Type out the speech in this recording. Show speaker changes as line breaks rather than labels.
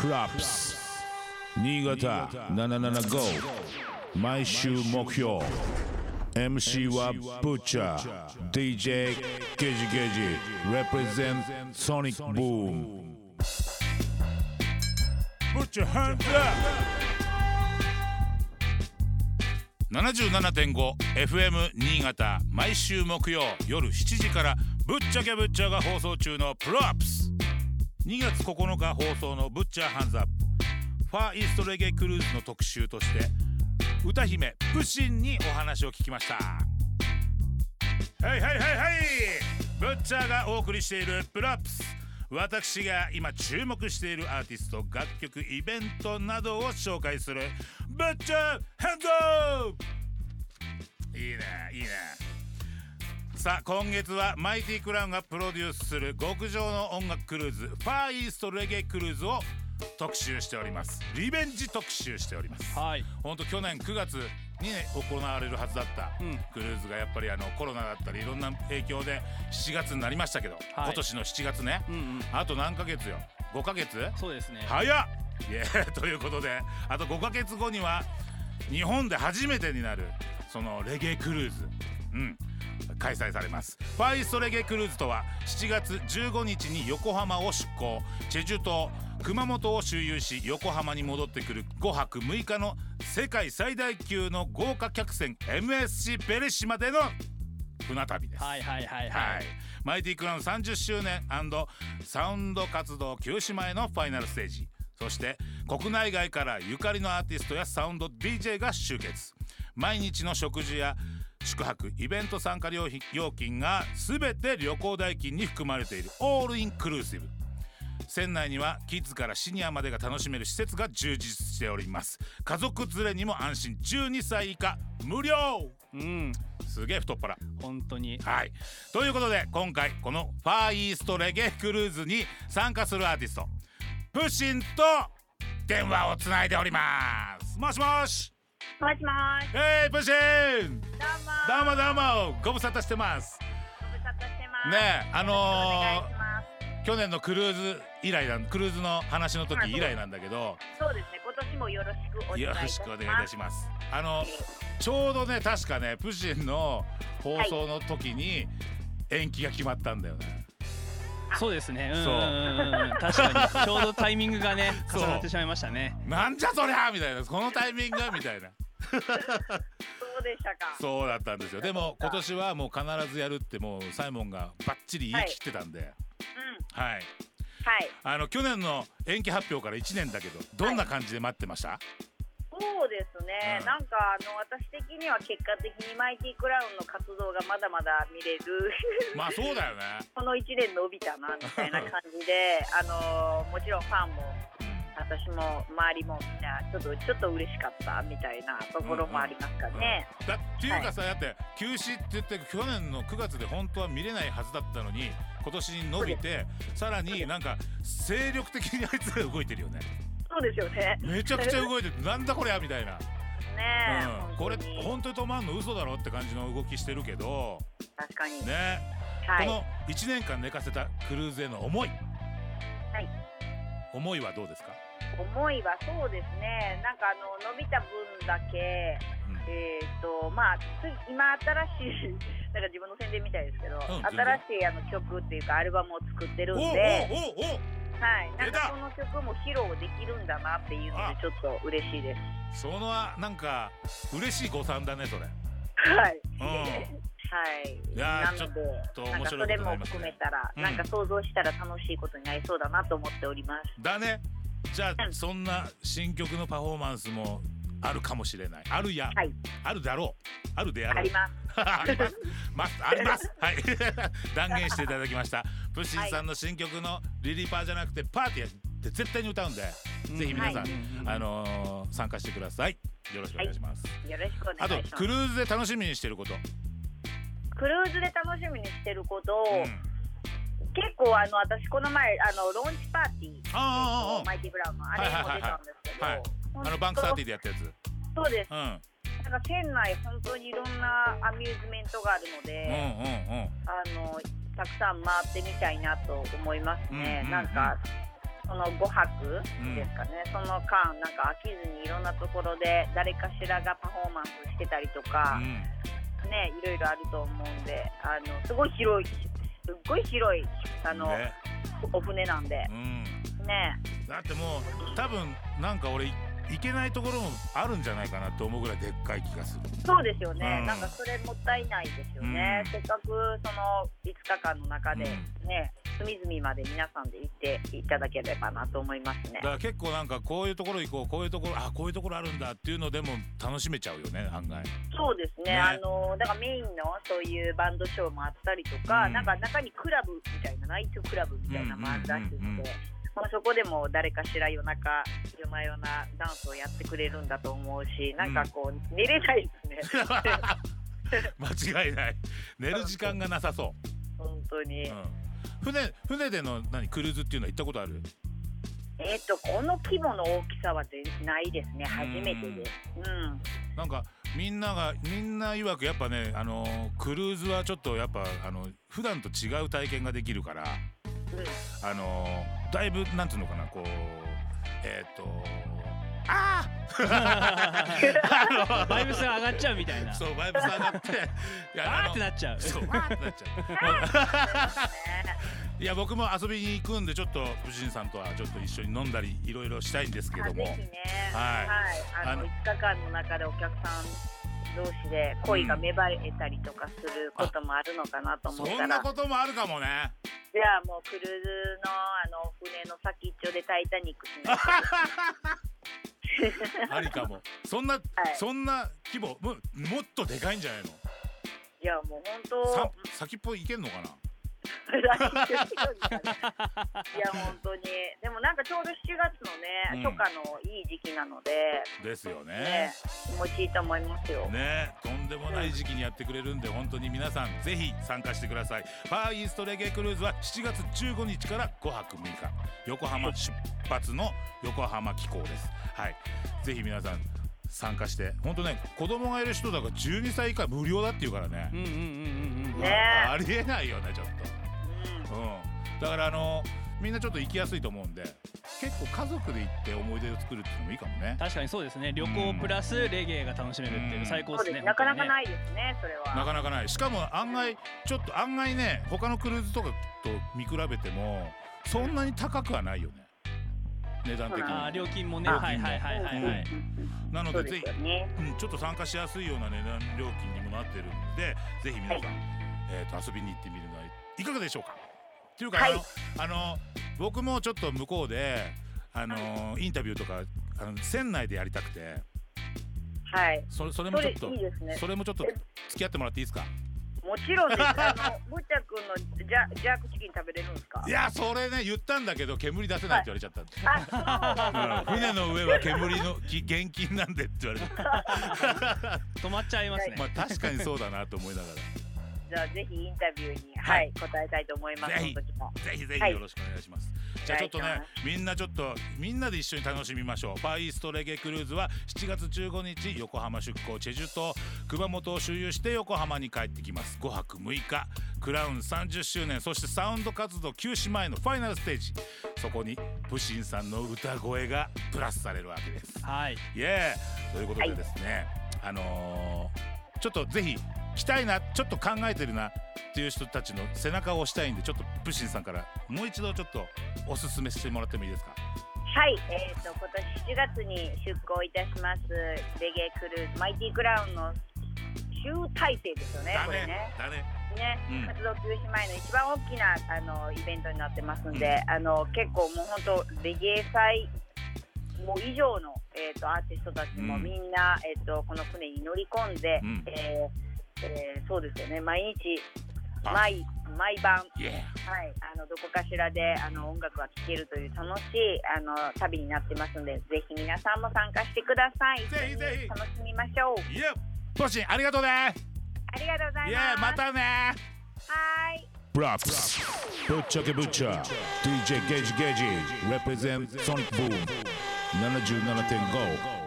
プラップス新潟775毎週目標 MC はブッチャー DJ ゲジゲジ represent Sonic Boom. ブッチャーハンズアップ 77.5FM 新潟毎週木曜夜7時からぶっちゃけぶっちゃが放送中のプロアップス2月9日放送のブッチャーハンズアップ。ファーイーストレゲクルーズの特集として歌姫プシンにお話を聞きました。はいはいはいはい。ブッチャーがお送りしているプロアップス。私が今注目しているアーティスト楽曲イベントなどを紹介するブッチャーハンズアップ。いいねいいね。さあ今月はマイティクラウンがプロデュースする極上の音楽クルーズファーイーストレゲクルーズを特集しております。リベンジ特集しております。
はい。
ほんと去年9月に、ね、行われるはずだった
うん。
クルーズがやっぱりあのコロナだったりいろんな影響で7月になりましたけど、今年の7月ね。
うんうん。
あと何ヶ月よ。5ヶ月？
そうですね。
早っ！イエーということであと5ヶ月後には日本で初めてになるそのレゲエクルーズ。うん開催されます。ファーイーストレゲエクルーズとは7月15日に横浜を出港。チェジュ島熊本を周遊し横浜に戻ってくる5泊6日の世界最大級の豪華客船 MSC ベレシマでの船旅です。
はいはいはい
は
はい。い、
マイティクラウン30周年サウンド活動休止前のファイナルステージ。そして国内外からゆかりのアーティストやサウンド DJ が集結。毎日の食事や宿泊イベント参加料金が全て旅行代金に含まれている。オールインクルーシブ。船内にはキッズからシニアまでが楽しめる施設が充実しております。家族連れにも安心。12歳以下無料。
うん。
すげえ太っ腹。
本当に。
はい。ということで今回このファーイーストレゲエクルーズに参加するアーティストプシンと電話をつないでおります。もしもし
もしもし。
えいプシン
どうも。
どうもどうもご無沙汰してます
ご無沙汰してます。
ねえあのー去年のクルーズ以来なんクルーズの話の時以来なんだけど
そうですね。今年もよろしくお願いい
よろ
たします。
しくお願いいたしますあのちょうどね確かねプシンの放送の時に延期が決まったんだよね
そうですね。うん
そう
うんうん。う。ん確かに。ちょうどタイミングがね
そう。
重なってしまいましたね。
なんじゃそりゃみたいな。このタイミングがみたいな。
そうでしたか。
そうだったんですよ。でも今年はもう必ずやるってもうサイモンがバッチリ言い切ってたんで、
うん。
はい、
はい。
あの去年の延期発表から1年だけどどんな感じで待ってました、
そうですね。
うん。
なんかあの私的には結果的にマイティクラウンの活動がまだまだ見れる。
まあそうだよね、
この1年伸びたなみたいな感じで、あのもちろんファンも私も周りもみんなちょっとちょっと嬉しかったみたいなところもありますかね。
だっていうかさ、だって休止って言って去年の9月で本当は見れないはずだったのに今年に伸びてさらになんか精力的にあいつら動いてるよね
そうですよね。
めちゃくちゃ動いてるなんだこりゃみたいな、
ねえ、
うん、これ
本当に。
止まんの嘘だろって感じの動きしてるけど。
確かに。
ね。
はい。
この1年間寝かせたクルーズへの思い、
はい。
思いはどうですか、
思いはそうですね。なんかあの伸びた分だけ、
うん。
えっ、とまあつ今新しいなんか自分の宣伝みたいですけど、
ん全然。
新しいあの曲っていうかアルバムを作ってるん
おう
で、
おうおうおう
はい。なんかその曲も披露できるんだなっていうの
あ。
でちょっと嬉しいです。
そのなんか嬉しい誤算だねそれ。
はい。
うん。
はい。なので
ちょっと、
それも含めたら、
うん。
なんか想像したら楽しいことになりそうだなと思っております。
だね。じゃあ
うん。
そんな新曲のパフォーマンスもあるかもしれない。あるや、
はい。
あるだろう。あるであろう。
あります。
あります。ます。あります。はい。断言していただきましたプッシンさんの新曲のリリーパーじゃなくてパーティーって絶対に歌うんで、ぜひ皆さん、
はい。
あのー参加してください。よろしくお願いします、
よろしくお願い
あと
します。
クルーズで楽しみにしてること、
クルーズで楽しみにしてること。を、
うん。
結構あの私この前あのローンチパーティー、
ああああああ。
マイティブラウンのあれも出たんですけど、
はい。はい
本当
あのバンクサーティーでやったやつ。
そうです。
うん。
なんか店内本当にいろんなアミューズメントがあるの
うん
で、
うんうん。
あのたくさん回ってみたいなと思いますね。
うんうんうん。
なんかその5泊ですかね、その間なんか飽きずにいろんなところで誰かしらがパフォーマンスしてたりとか、
うん。
ねいろいろあると思うんであのすごい広いすっごい広いあの、
ね。
お船なんで。
うん。
ね。
だってもう多分なんか俺い行けないところもあるんじゃないかなって思うぐらいでっかい気がする。
そうですよね、
うん。
なんかそれもったいないですよね、
うん。
せっかくその5日間の中で
う
ね、隅々まで皆さんで行っていただければなと思いますね。
だ。から結構なんかこういうところ行こうこういうところあこういうところあるんだっていうのでも楽しめちゃうよね案外。
そうですね。
ね。
あのだからメインのそういうバンドショーもあったりとか、
うん。
なんか中にクラブみたいなナイトクラブみたいなのもあるらしい
うんうんうんうん
まあ、そこでも誰かしら夜中夜な夜なダンスをやってくれるんだと思うしなんかこう寝れないですね。
間違いない。寝る時間がなさそ
本当に、
う、うん、船船での何クルーズっていうのは行ったことある？
えっ、とこの規模の大きさは全ないですね。初めてです。うん。
なんかみんながみんな曰くやっぱねあのークルーズはちょっとやっぱあの普段と違う体験ができるから。
うん
あのーだいぶなんつうのかなこうえっ、とあ あ
バイブスが上がっちゃうみたいな。
そうバイブス上がって いや
あーってなっちゃう。
そう わーってなっちゃう。いや僕も遊びに行くんでちょっとプシンさんとはちょっと一緒に飲んだりいろいろしたいんですけども。
ね、
はい。
あの
あの
5日間の中でお客さん同士で恋が芽生えたりとかすることもあるのかなと思った
そん
ら、
なこともあるかもね
じゃあもうクルーズのあの船の先っちょでタイタニックしないと
ありかも。そんな、
い。
そんな規模？ももっとでかいんじゃないの？
いやもう本
さ
当
先っぽいけんのかな？
いや本当に。でもなんかちょうど7月のね、
うん。
初夏のいい時期なので、
ですよ
ね。
ね
気持ちいいと思いますよ、
ねとんでもない時期にやってくれるんで本当に皆さんぜひ参加してください。ファーイーストレゲエクルーズは7月15日から5泊6日。横浜出発の横浜機構です。はい。ぜひ皆さん参加して本当ね子供がいる人だから12歳以下無料だっていうからね。
うんうんうんうんうん。
ね。
ありえないよねちょっと
うん。
うん、だからあのみんなちょっと行きやすいと思うんで結構家族で行って思い出を作るっていうのもいいかもね。
確かにそうですね。旅行プラスレゲエが楽しめるっていううん。最高
です
ですね
なかなか
い
ないですねそれは。
なかなかない。しかも案外ちょっと案外ね他のクルーズとかと見比べてもそんなに高くはないよね。値段的に。
あー料金もね。
あ
はいはいはいはいはい。
なの
そうで
でぜひ
ね。
うん、ちょっと参加しやすいような値段料金にもなってるのでぜひ皆さん、
はい。
えー、と遊びに行ってみるのはいかがでしょうか？っていうか、
はい。
あのあの僕もちょっと向こうであのインタビューとかあの船内でやりたくて。
はい。
それそれもちょっと
いいですね。
それもちょっと付き合ってもらっていいですか？
もちろんです。あのぶっちゃくんのジャジャークチキン食べれるんですか？
いやそれね言ったんだけど煙出せないって言われちゃった、船の上は煙のき厳禁なんでって言われて
止まっちゃいますね。
まあ確かにそうだなと思いながら
じゃあぜひインタビューに、
は
はいい、答えたいと思います。
ぜひ。ぜひよろしくお願いします。じゃあちょっとねみんなちょっとみんなで一緒に楽しみましょう。ファーイーストレゲエクルーズは7月15日横浜出港チェジュ島。熊本を周遊して横浜に帰ってきます。5泊6日。クラウン30周年。そしてサウンド活動休止前のファイナルステージ。そこにプシンさんの歌声がプラスされるわけです。
はい。
イエーイということでですね、あのーちょっとぜひ来たいなちょっと考えてるなっていう人たちの背中を押したいんでちょっとプッシンさんからもう一度ちょっとおすすめしてもらってもいいですか？
はい、えー、と今年7月に出港いたしますレゲエクルーズマイティクラウンの集大成ですよねこれね。
だね。
ね、
うん。
活動休止前の一番大きなあのイベントになってますんで、あの結構もう本当レゲエ祭もう以上の、えー、とアーティストたちも
うん。
みんな、えー、とこの船に乗り込んで、
うん。
えーえーそうですよね。毎日
あ。
毎毎晩。
イエ
はい、あのどこかしらであの音楽が聴けるという楽しいあの旅になってますので、ぜひ皆さんも参加してください。
ぜひぜひ。
楽しみましょう。
ーイエープッシンありがとうね。
ありがとうございます。
ーまたね。
はい。
Props Butcher ke Butcher DJ Gage Gage Represent Sonic Boom 77.5